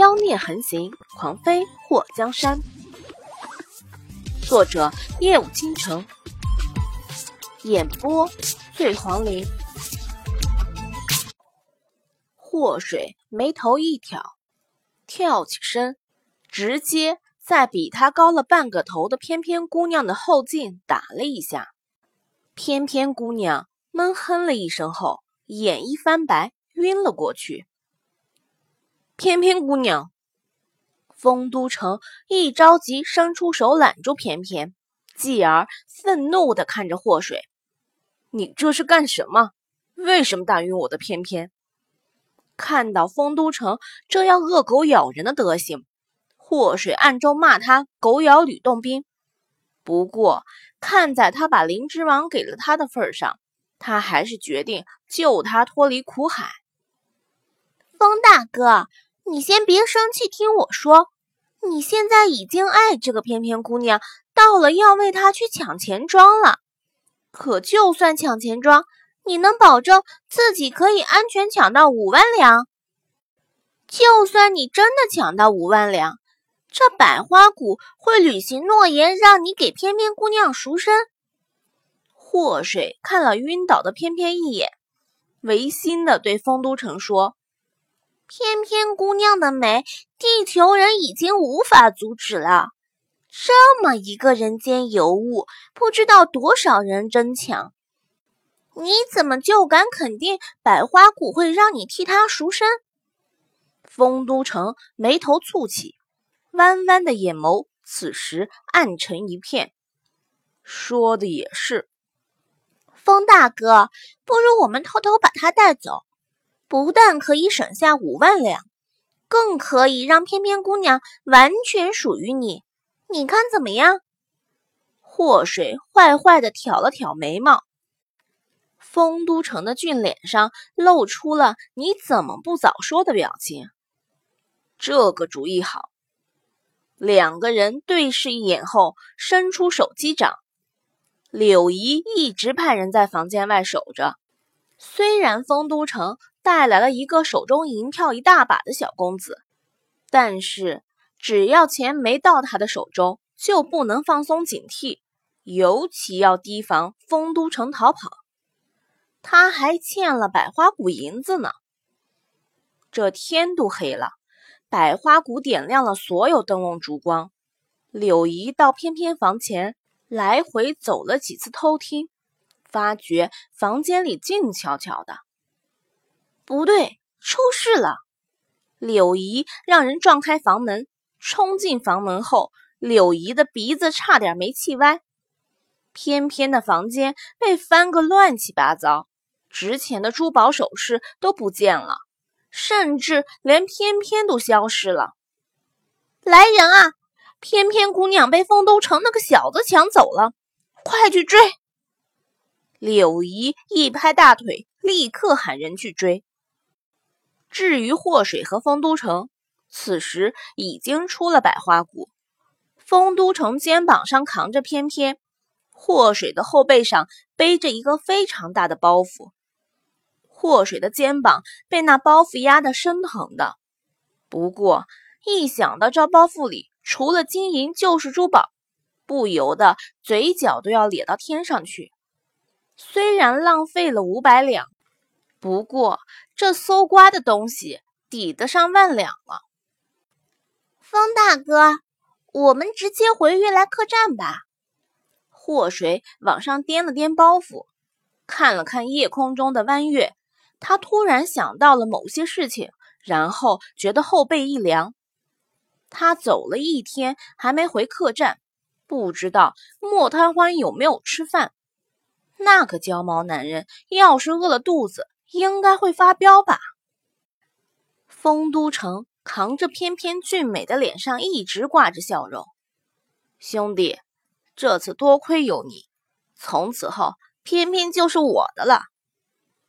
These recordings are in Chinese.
妖孽横行，狂飞祸江山。作者：夜舞倾城，演播：醉黄林。祸水眉头一挑，跳起身，直接在比他高了半个头的翩翩姑娘的后颈打了一下。翩翩姑娘闷哼了一声后，眼一翻白，晕了过去。翩翩姑娘，丰都城一着急，伸出手揽住翩翩，继而愤怒地看着祸水：“你这是干什么？为什么打晕我的翩翩？”看到丰都城这样恶狗咬人的德行，祸水暗中骂他“狗咬吕洞宾”。不过，看在他把灵芝王给了他的份上，他还是决定救他脱离苦海。风大哥。你先别生气，听我说，你现在已经爱这个翩翩姑娘，到了要为她去抢钱庄了。可就算抢钱庄，你能保证自己可以安全抢到五万两？就算你真的抢到五万两，这百花谷会履行诺言，让你给翩翩姑娘赎身？祸水看了晕倒的翩翩一眼，违心的对丰都城说。翩翩姑娘的美，地球人已经无法阻止了。这么一个人间尤物，不知道多少人争抢，你怎么就敢肯定百花谷会让你替她赎身？丰都城眉头蹙起，弯弯的眼眸此时暗沉一片。说的也是，风大哥，不如我们偷偷把她带走。不但可以省下五万两，更可以让翩翩姑娘完全属于你，你看怎么样？祸水坏坏的挑了挑眉毛，丰都城的俊脸上露出了“你怎么不早说”的表情。这个主意好。两个人对视一眼后，伸出手击掌。柳姨一直派人在房间外守着，虽然丰都城。带来了一个手中银票一大把的小公子，但是只要钱没到他的手中，就不能放松警惕，尤其要提防丰都城逃跑。他还欠了百花谷银子呢。这天都黑了，百花谷点亮了所有灯笼烛光。柳姨到翩翩房前来回走了几次，偷听，发觉房间里静悄悄的。不对，出事了！柳姨让人撞开房门，冲进房门后，柳姨的鼻子差点没气歪。翩翩的房间被翻个乱七八糟，值钱的珠宝首饰都不见了，甚至连翩翩都消失了。来人啊！翩翩姑娘被丰都城那个小子抢走了，快去追！柳姨一拍大腿，立刻喊人去追。至于祸水和丰都城，此时已经出了百花谷。丰都城肩膀上扛着翩翩，祸水的后背上背着一个非常大的包袱。祸水的肩膀被那包袱压得生疼的，不过一想到这包袱里除了金银就是珠宝，不由得嘴角都要咧到天上去。虽然浪费了五百两。不过，这搜刮的东西抵得上万两了。风大哥，我们直接回悦来客栈吧。祸水往上掂了掂包袱，看了看夜空中的弯月，他突然想到了某些事情，然后觉得后背一凉。他走了一天还没回客栈，不知道莫贪欢有没有吃饭。那个焦毛男人要是饿了肚子，应该会发飙吧？丰都城扛着翩翩俊美的脸上一直挂着笑容。兄弟，这次多亏有你，从此后翩翩就是我的了。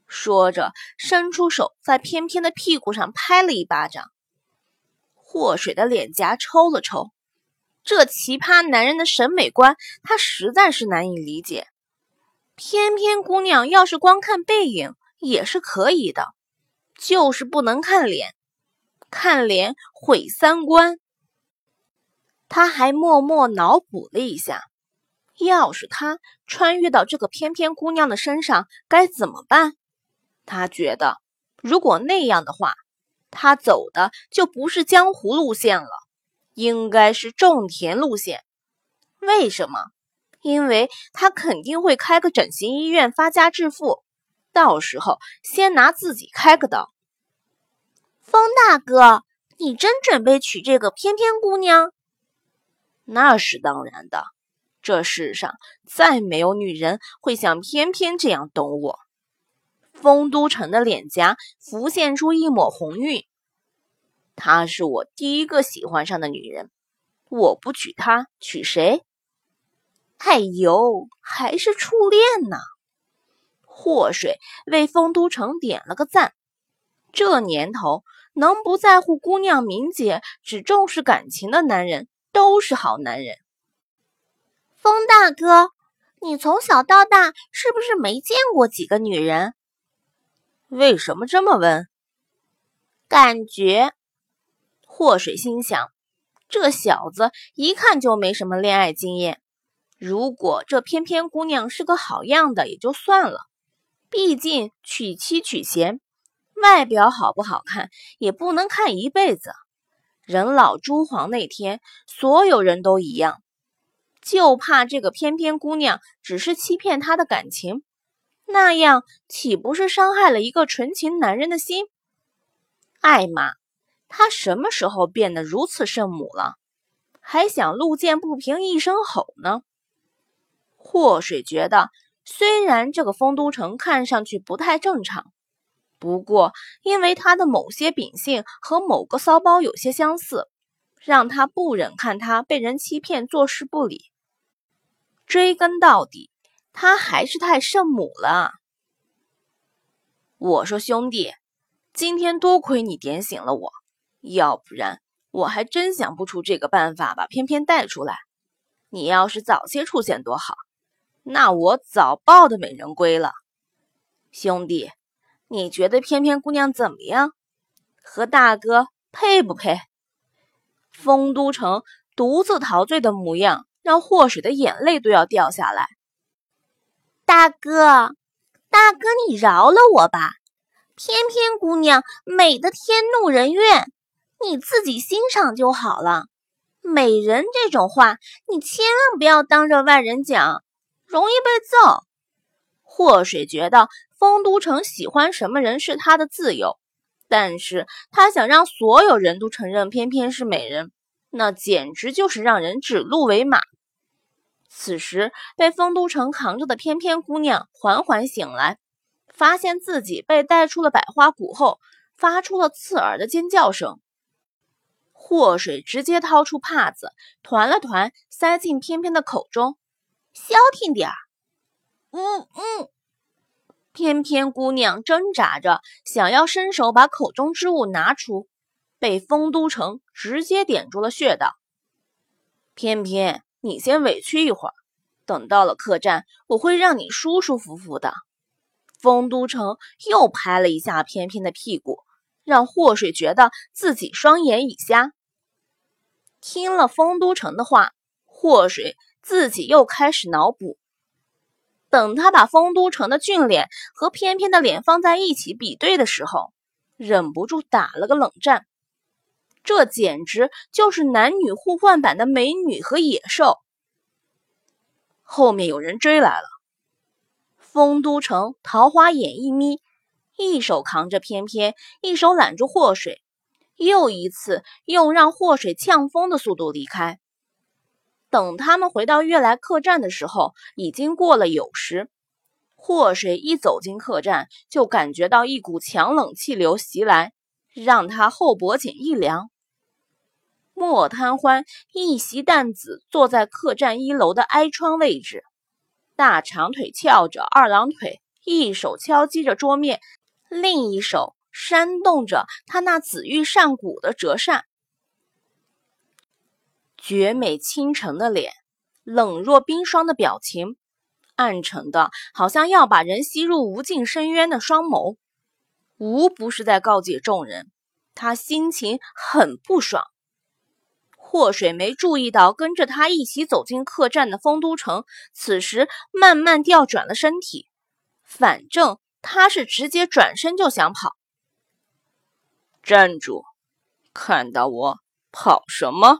说着，伸出手在翩翩的屁股上拍了一巴掌。祸水的脸颊抽了抽，这奇葩男人的审美观，他实在是难以理解。翩翩姑娘要是光看背影，也是可以的，就是不能看脸。看脸毁三观。他还默默脑补了一下，要是他穿越到这个翩翩姑娘的身上该怎么办？他觉得，如果那样的话，他走的就不是江湖路线了，应该是种田路线。为什么？因为他肯定会开个整形医院发家致富，到时候先拿自己开个刀。风大哥，你真准备娶这个翩翩姑娘？那是当然的，这世上再没有女人会像翩翩这样懂我。丰都城的脸颊浮现出一抹红晕，她是我第一个喜欢上的女人，我不娶她，娶谁？哎呦，还是初恋呢！祸水为丰都城点了个赞。这年头，能不在乎姑娘名节、只重视感情的男人，都是好男人。风大哥，你从小到大是不是没见过几个女人？为什么这么问？感觉。祸水心想，这小子一看就没什么恋爱经验。如果这翩翩姑娘是个好样的，也就算了。毕竟娶妻娶贤，外表好不好看也不能看一辈子。人老珠黄那天，所有人都一样。就怕这个翩翩姑娘只是欺骗他的感情，那样岂不是伤害了一个纯情男人的心？艾玛，她什么时候变得如此圣母了？还想路见不平一声吼呢？祸水觉得，虽然这个丰都城看上去不太正常，不过因为他的某些秉性和某个骚包有些相似，让他不忍看他被人欺骗、坐视不理。追根到底，他还是太圣母了。我说兄弟，今天多亏你点醒了我，要不然我还真想不出这个办法把翩翩带出来。你要是早些出现多好。那我早抱的美人归了，兄弟，你觉得翩翩姑娘怎么样？和大哥配不配？丰都城独自陶醉的模样，让祸水的眼泪都要掉下来。大哥，大哥，你饶了我吧！翩翩姑娘美的天怒人怨，你自己欣赏就好了。美人这种话，你千万不要当着外人讲。容易被揍。祸水觉得丰都城喜欢什么人是他的自由，但是他想让所有人都承认翩翩是美人，那简直就是让人指鹿为马。此时被丰都城扛着的翩翩姑娘缓缓醒来，发现自己被带出了百花谷后，发出了刺耳的尖叫声。祸水直接掏出帕子，团了团，塞进翩翩的口中。消停点儿，嗯嗯。翩翩姑娘挣扎着想要伸手把口中之物拿出，被丰都城直接点住了穴道。翩翩，你先委屈一会儿，等到了客栈，我会让你舒舒服服的。丰都城又拍了一下翩翩的屁股，让祸水觉得自己双眼已瞎。听了丰都城的话，祸水。自己又开始脑补，等他把丰都城的俊脸和翩翩的脸放在一起比对的时候，忍不住打了个冷战。这简直就是男女互换版的美女和野兽。后面有人追来了，丰都城桃花眼一眯，一手扛着翩翩，一手揽住祸水，又一次用让祸水呛风的速度离开。等他们回到悦来客栈的时候，已经过了酉时。祸水一走进客栈，就感觉到一股强冷气流袭来，让他后脖颈一凉。莫贪欢一袭淡紫，坐在客栈一楼的挨窗位置，大长腿翘着二郎腿，一手敲击着桌面，另一手扇动着他那紫玉扇骨的折扇。绝美倾城的脸，冷若冰霜的表情，暗沉的好像要把人吸入无尽深渊的双眸，无不是在告诫众人：他心情很不爽。祸水没注意到跟着他一起走进客栈的丰都城，此时慢慢调转了身体，反正他是直接转身就想跑。站住！看到我跑什么？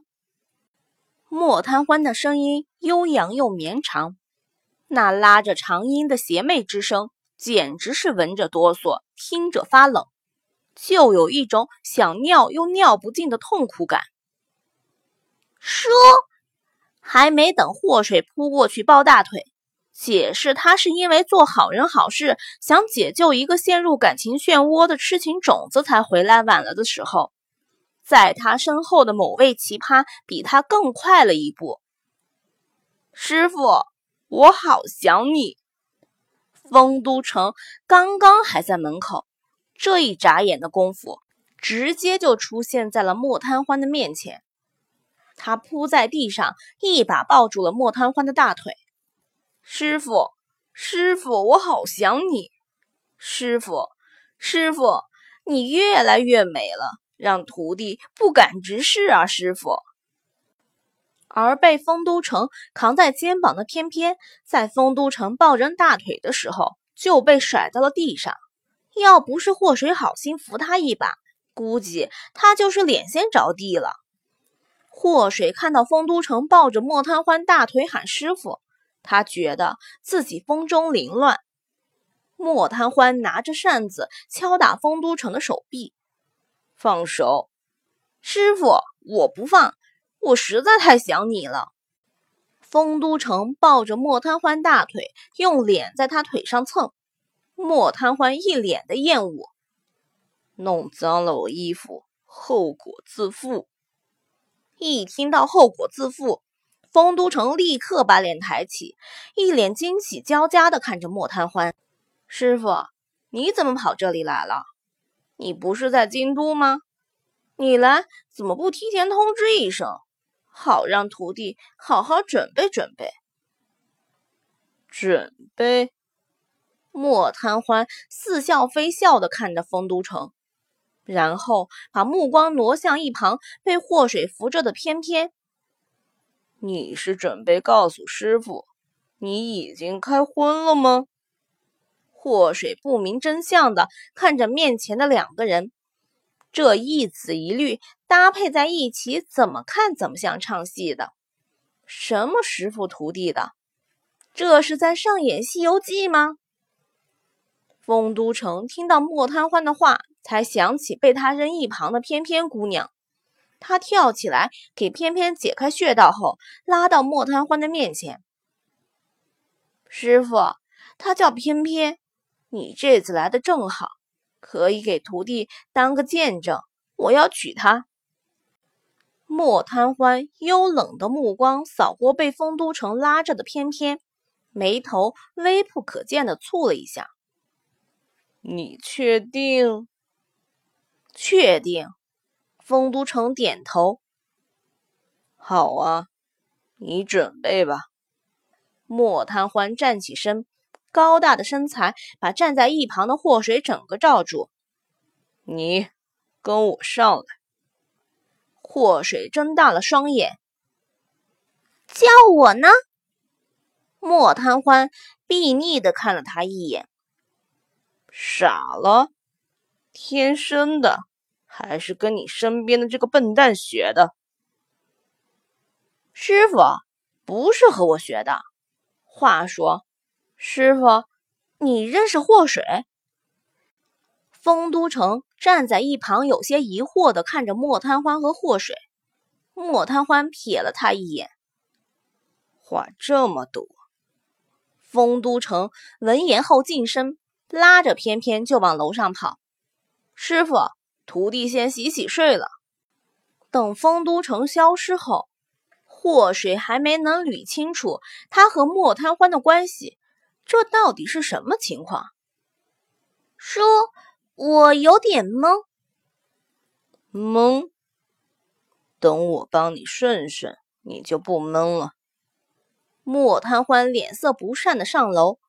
莫贪欢的声音悠扬又绵长，那拉着长音的邪魅之声，简直是闻着哆嗦，听着发冷，就有一种想尿又尿不尽的痛苦感。叔，还没等祸水扑过去抱大腿，解释他是因为做好人好事，想解救一个陷入感情漩涡的痴情种子才回来晚了的时候，在他身后的某位奇葩比他更快了一步。师傅，我好想你。丰都城刚刚还在门口，这一眨眼的功夫，直接就出现在了莫贪欢的面前。他扑在地上，一把抱住了莫贪欢的大腿。师傅，师傅，我好想你。师傅，师傅，你越来越美了，让徒弟不敢直视啊！师傅。而被丰都城扛在肩膀的翩翩，在丰都城抱人大腿的时候，就被甩到了地上。要不是祸水好心扶他一把，估计他就是脸先着地了。祸水看到丰都城抱着莫贪欢大腿喊师傅，他觉得自己风中凌乱。莫贪欢拿着扇子敲打丰都城的手臂，放手，师傅，我不放，我实在太想你了。丰都城抱着莫贪欢大腿，用脸在他腿上蹭。莫贪欢一脸的厌恶，弄脏了我衣服，后果自负。一听到后果自负，丰都城立刻把脸抬起，一脸惊喜交加的看着莫贪欢：“师傅，你怎么跑这里来了？你不是在京都吗？你来怎么不提前通知一声，好让徒弟好好准备准备？”准备？莫贪欢似笑非笑的看着丰都城。然后把目光挪向一旁被祸水扶着的翩翩。你是准备告诉师傅，你已经开荤了吗？祸水不明真相的看着面前的两个人，这一紫一绿搭配在一起，怎么看怎么像唱戏的。什么师傅徒弟的，这是在上演《西游记》吗？丰都城听到莫贪欢的话。才想起被他扔一旁的翩翩姑娘，他跳起来给翩翩解开穴道后，拉到莫贪欢的面前。师傅，他叫翩翩，你这次来的正好，可以给徒弟当个见证。我要娶她。莫贪欢幽冷的目光扫过被丰都城拉着的翩翩，眉头微不可见的蹙了一下。你确定？确定，丰都城点头。好啊，你准备吧。莫贪欢站起身，高大的身材把站在一旁的祸水整个罩住。你跟我上来。祸水睁大了双眼。叫我呢？莫贪欢睥睨的看了他一眼。傻了。天生的，还是跟你身边的这个笨蛋学的？师傅不是和我学的。话说，师傅，你认识祸水？丰都城站在一旁，有些疑惑的看着莫贪欢和祸水。莫贪欢瞥了他一眼，话这么多。丰都城闻言后近身，拉着翩翩就往楼上跑。师傅，徒弟先洗洗睡了。等丰都城消失后，祸水还没能捋清楚他和莫贪欢的关系，这到底是什么情况？叔，我有点懵。懵？等我帮你顺顺，你就不懵了。莫贪欢脸色不善的上楼，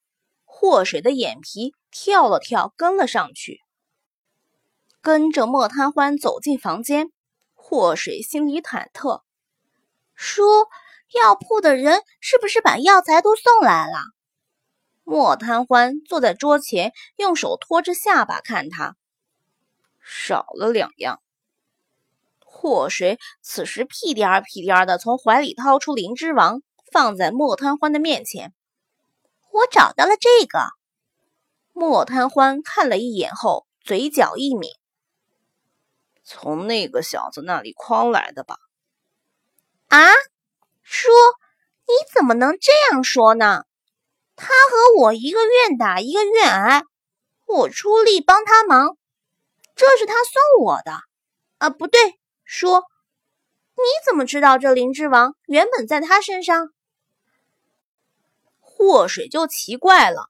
祸水的眼皮跳了跳，跟了上去。跟着莫贪欢走进房间。祸水心里忐忑，叔，药铺的人是不是把药材都送来了？莫贪欢坐在桌前，用手托着下巴看他，少了两样。祸水此时屁颠儿屁颠儿的从怀里掏出灵芝王，放在莫贪欢的面前。我找到了这个。莫贪欢看了一眼后，嘴角一抿。从那个小子那里诓来的吧？啊，叔，你怎么能这样说呢？他和我一个愿打一个愿挨，我出力帮他忙，这是他送我的。啊，不对，叔，你怎么知道这灵芝王原本在他身上？祸水就奇怪了，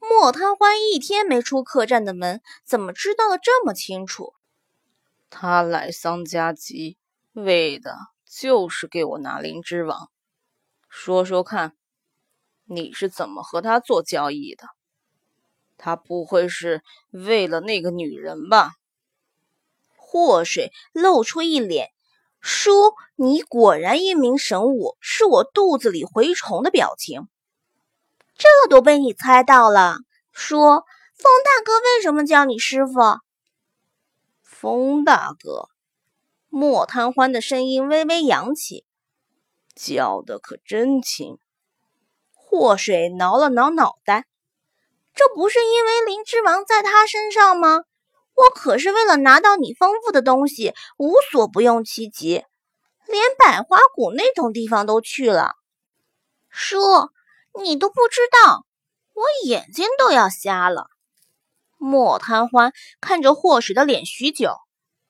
莫贪欢一天没出客栈的门，怎么知道的这么清楚？他来桑家集，为的就是给我拿灵芝王。说说看，你是怎么和他做交易的？他不会是为了那个女人吧？祸水露出一脸“叔，你果然英明神武，是我肚子里蛔虫”的表情。这都被你猜到了，叔，风大哥为什么叫你师傅？风大哥，莫贪欢的声音微微扬起，叫的可真亲。祸水挠了挠脑袋，这不是因为灵芝王在他身上吗？我可是为了拿到你丰富的东西，无所不用其极，连百花谷那种地方都去了。叔，你都不知道，我眼睛都要瞎了。莫贪欢看着祸水的脸许久，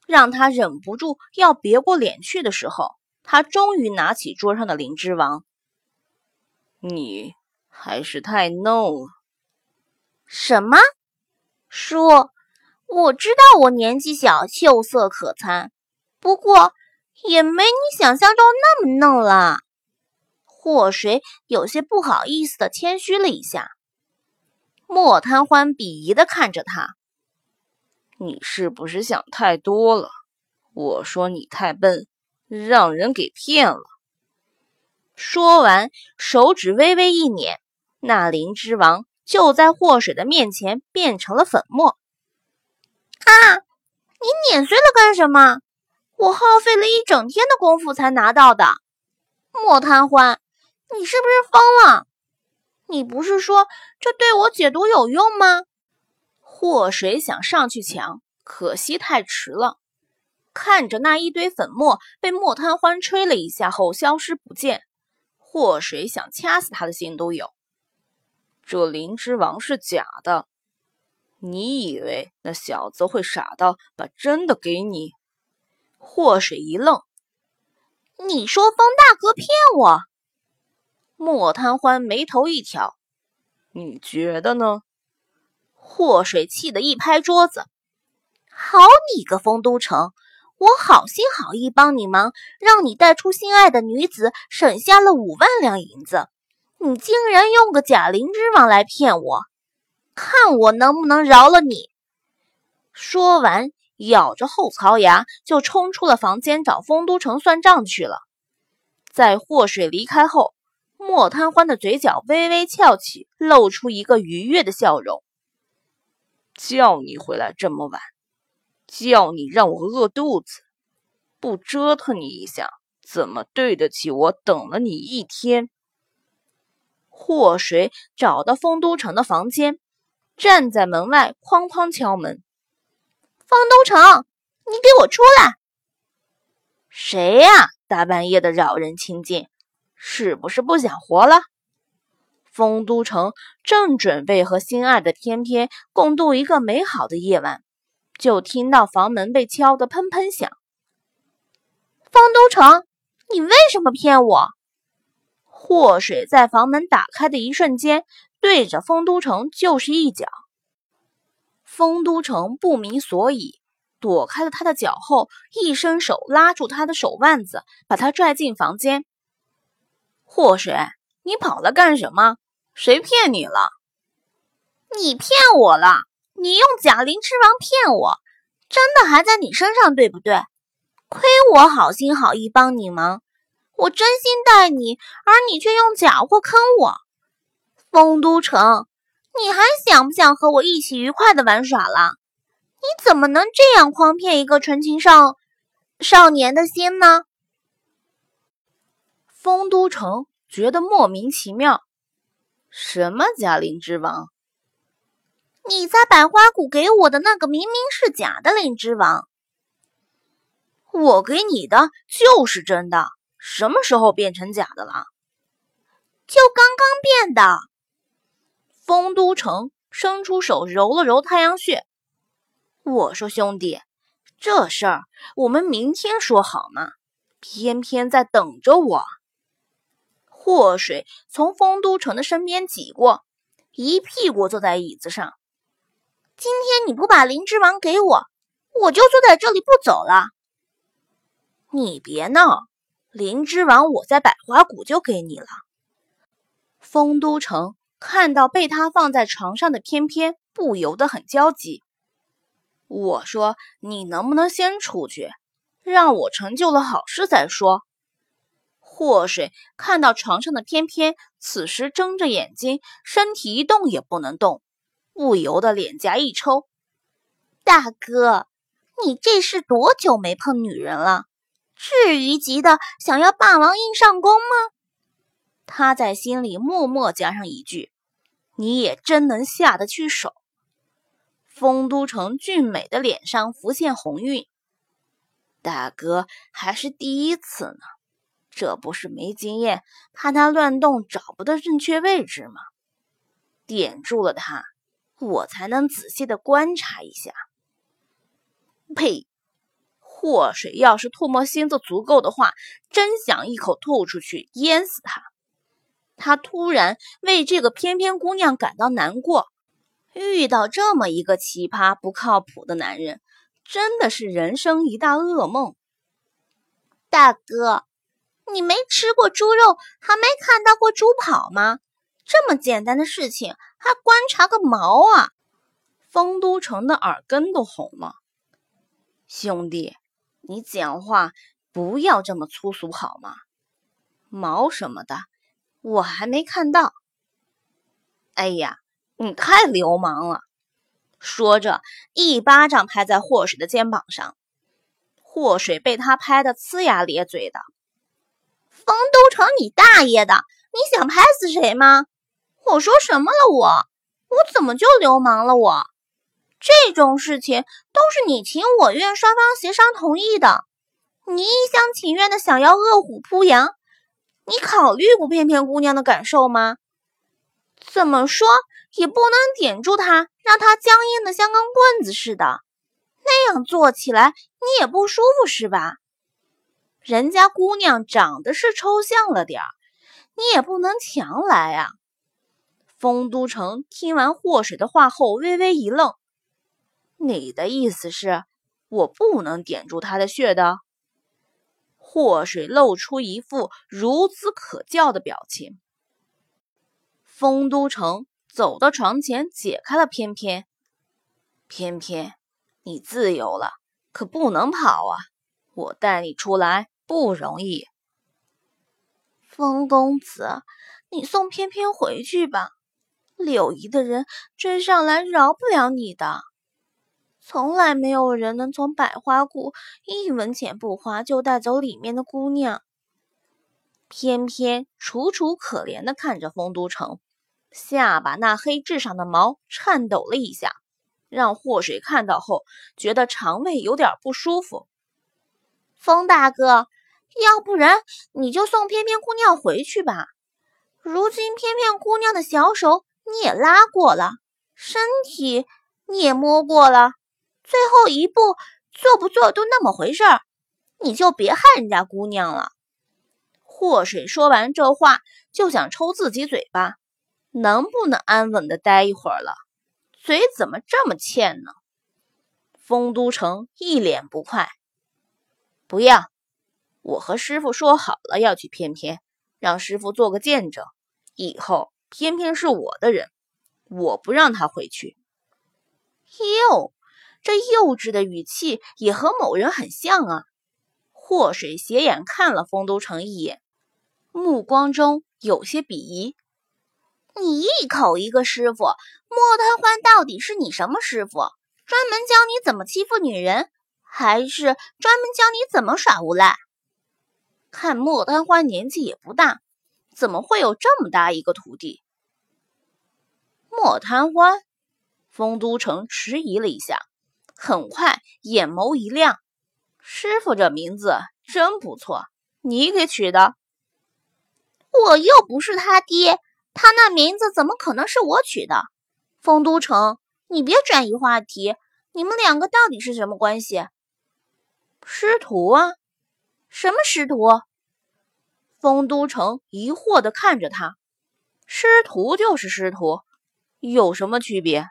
让他忍不住要别过脸去的时候，他终于拿起桌上的灵芝王。你还是太嫩了。什么？叔，我知道我年纪小，秀色可餐，不过也没你想象中那么嫩了。祸水有些不好意思的谦虚了一下。莫贪欢鄙夷的看着他：“你是不是想太多了？我说你太笨，让人给骗了。”说完，手指微微一捻，那灵芝王就在祸水的面前变成了粉末。啊！你碾碎了干什么？我耗费了一整天的功夫才拿到的。莫贪欢，你是不是疯了？你不是说这对我解毒有用吗？祸水想上去抢，可惜太迟了。看着那一堆粉末被莫贪欢吹了一下后消失不见，祸水想掐死他的心都有。这灵芝王是假的，你以为那小子会傻到把真的给你？祸水一愣：“你说风大哥骗我？”莫贪欢眉头一挑，你觉得呢？祸水气得一拍桌子：“好你个丰都城，我好心好意帮你忙，让你带出心爱的女子，省下了五万两银子，你竟然用个假灵芝王来骗我，看我能不能饶了你！”说完，咬着后槽牙就冲出了房间，找丰都城算账去了。在祸水离开后。莫贪欢的嘴角微微翘起，露出一个愉悦的笑容。叫你回来这么晚，叫你让我饿肚子，不折腾你一下，怎么对得起我等了你一天？祸水找到丰都城的房间，站在门外哐哐敲门。丰都城，你给我出来！谁呀？大半夜的扰人清静。是不是不想活了？丰都城正准备和心爱的翩翩共度一个美好的夜晚，就听到房门被敲得砰砰响。丰都城，你为什么骗我？祸水在房门打开的一瞬间，对着丰都城就是一脚。丰都城不明所以，躲开了他的脚后，一伸手拉住他的手腕子，把他拽进房间。祸水，你跑了干什么？谁骗你了？你骗我了！你用假灵芝王骗我，真的还在你身上，对不对？亏我好心好意帮你忙，我真心待你，而你却用假货坑我。丰都城，你还想不想和我一起愉快的玩耍了？你怎么能这样诓骗一个纯情少少年的心呢？丰都城觉得莫名其妙，什么假灵芝王？你在百花谷给我的那个明明是假的灵芝王，我给你的就是真的，什么时候变成假的了？就刚刚变的。丰都城伸出手揉了揉太阳穴。我说兄弟，这事儿我们明天说好吗？偏偏在等着我。祸水从丰都城的身边挤过，一屁股坐在椅子上。今天你不把灵芝王给我，我就坐在这里不走了。你别闹，灵芝王我在百花谷就给你了。丰都城看到被他放在床上的翩翩，不由得很焦急。我说：“你能不能先出去，让我成就了好事再说？”祸水看到床上的翩翩，此时睁着眼睛，身体一动也不能动，不由得脸颊一抽。大哥，你这是多久没碰女人了？至于急的想要霸王硬上弓吗？他在心里默默加上一句：“你也真能下得去手。”丰都城俊美的脸上浮现红晕，大哥还是第一次呢，这不是没经验，怕他乱动找不到正确位置吗？点住了他，我才能仔细的观察一下。呸！祸水要是唾沫星子足够的话，真想一口吐出去淹死他。他突然为这个翩翩姑娘感到难过。遇到这么一个奇葩不靠谱的男人，真的是人生一大噩梦。大哥，你没吃过猪肉，还没看到过猪跑吗？这么简单的事情，还观察个毛啊！丰都城的耳根都红了。兄弟，你讲话不要这么粗俗好吗？毛什么的，我还没看到。哎呀！你太流氓了！说着，一巴掌拍在祸水的肩膀上。祸水被他拍得呲牙咧嘴的。丰都城，你大爷的！你想拍死谁吗？我说什么了？我我怎么就流氓了？我这种事情都是你情我愿，双方协商同意的。你一厢情愿的想要饿虎扑羊，你考虑过翩翩姑娘的感受吗？怎么说？也不能点住他，让他僵硬的像根棍子似的，那样做起来你也不舒服是吧？人家姑娘长得是抽象了点儿，你也不能强来啊。丰都城听完祸水的话后，微微一愣：“你的意思是，我不能点住他的穴道？”祸水露出一副孺子可教的表情。丰都城。走到床前，解开了翩翩。翩翩，你自由了，可不能跑啊！我带你出来不容易。风公子，你送翩翩回去吧。柳姨的人追上来，饶不了你的。从来没有人能从百花谷一文钱不花就带走里面的姑娘。偏偏楚楚可怜的看着丰都城。下巴那黑痣上的毛颤抖了一下，让祸水看到后觉得肠胃有点不舒服。风大哥，要不然你就送翩翩姑娘回去吧。如今翩翩姑娘的小手你也拉过了，身体你也摸过了，最后一步做不做都那么回事儿，你就别害人家姑娘了。祸水说完这话，就想抽自己嘴巴。能不能安稳的待一会儿了？嘴怎么这么欠呢？丰都城一脸不快。不要，我和师傅说好了要去翩翩，让师傅做个见证，以后偏偏是我的人，我不让他回去。哟，这幼稚的语气也和某人很像啊！祸水斜眼看了丰都城一眼，目光中有些鄙夷。你一口一个师傅，莫贪欢到底是你什么师傅？专门教你怎么欺负女人，还是专门教你怎么耍无赖？看莫贪欢年纪也不大，怎么会有这么大一个徒弟？莫贪欢，丰都城迟疑了一下，很快眼眸一亮：“师傅这名字真不错，你给取的？我又不是他爹。”他那名字怎么可能是我取的？丰都城，你别转移话题。你们两个到底是什么关系？师徒啊？什么师徒？丰都城疑惑地看着他。师徒就是师徒，有什么区别？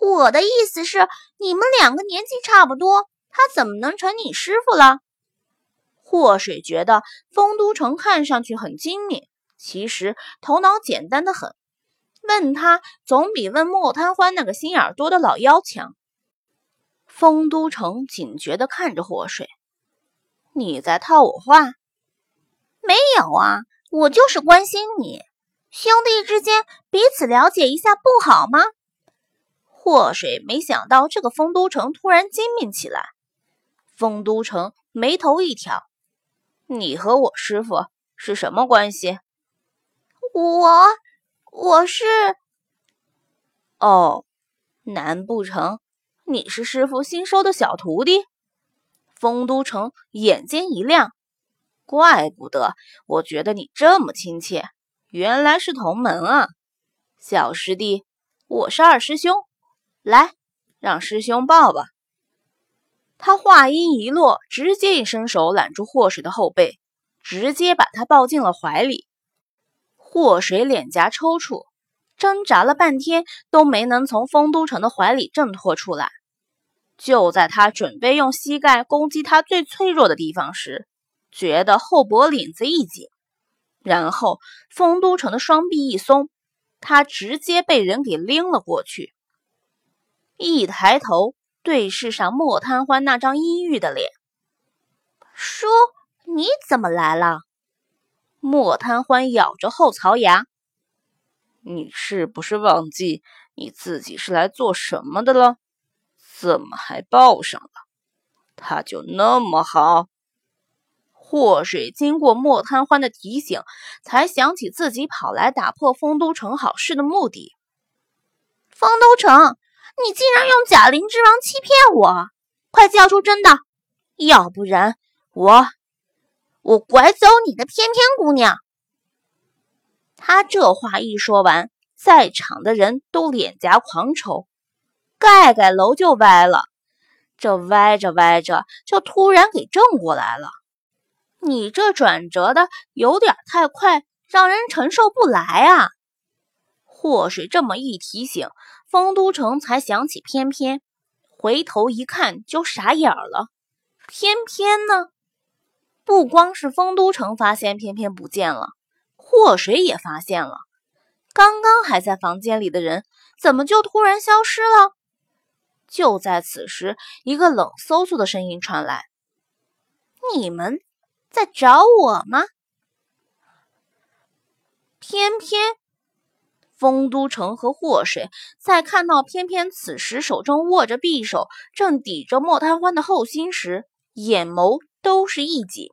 我的意思是，你们两个年纪差不多，他怎么能成你师傅了？祸水觉得丰都城看上去很精明。其实头脑简单的很，问他总比问莫贪欢那个心眼多的老妖强。丰都城警觉地看着祸水：“你在套我话？没有啊，我就是关心你，兄弟之间彼此了解一下不好吗？”祸水没想到这个丰都城突然精明起来。丰都城眉头一挑：“你和我师傅是什么关系？”我我是哦，难不成你是师傅新收的小徒弟？丰都城眼睛一亮，怪不得我觉得你这么亲切，原来是同门啊！小师弟，我是二师兄，来，让师兄抱抱。他话音一落，直接一伸手揽住祸水的后背，直接把他抱进了怀里。祸水脸颊抽搐，挣扎了半天都没能从丰都城的怀里挣脱出来。就在他准备用膝盖攻击他最脆弱的地方时，觉得后脖领子一紧，然后丰都城的双臂一松，他直接被人给拎了过去。一抬头，对视上莫贪欢那张阴郁的脸：“叔，你怎么来了？”莫贪欢咬着后槽牙：“你是不是忘记你自己是来做什么的了？怎么还抱上了？他就那么好？”祸水经过莫贪欢的提醒，才想起自己跑来打破丰都城好事的目的。丰都城，你竟然用假灵之王欺骗我！快叫出真的，要不然我……我拐走你的翩翩姑娘！他这话一说完，在场的人都脸颊狂抽，盖盖楼就歪了。这歪着歪着，就突然给正过来了。你这转折的有点太快，让人承受不来啊！祸水这么一提醒，丰都城才想起翩翩，回头一看就傻眼了。翩翩呢？不光是丰都城发现翩翩不见了，祸水也发现了。刚刚还在房间里的人，怎么就突然消失了？就在此时，一个冷飕飕的声音传来：“你们在找我吗？”偏偏，丰都城和祸水在看到偏偏此时手中握着匕首，正抵着莫贪欢的后心时，眼眸都是一紧。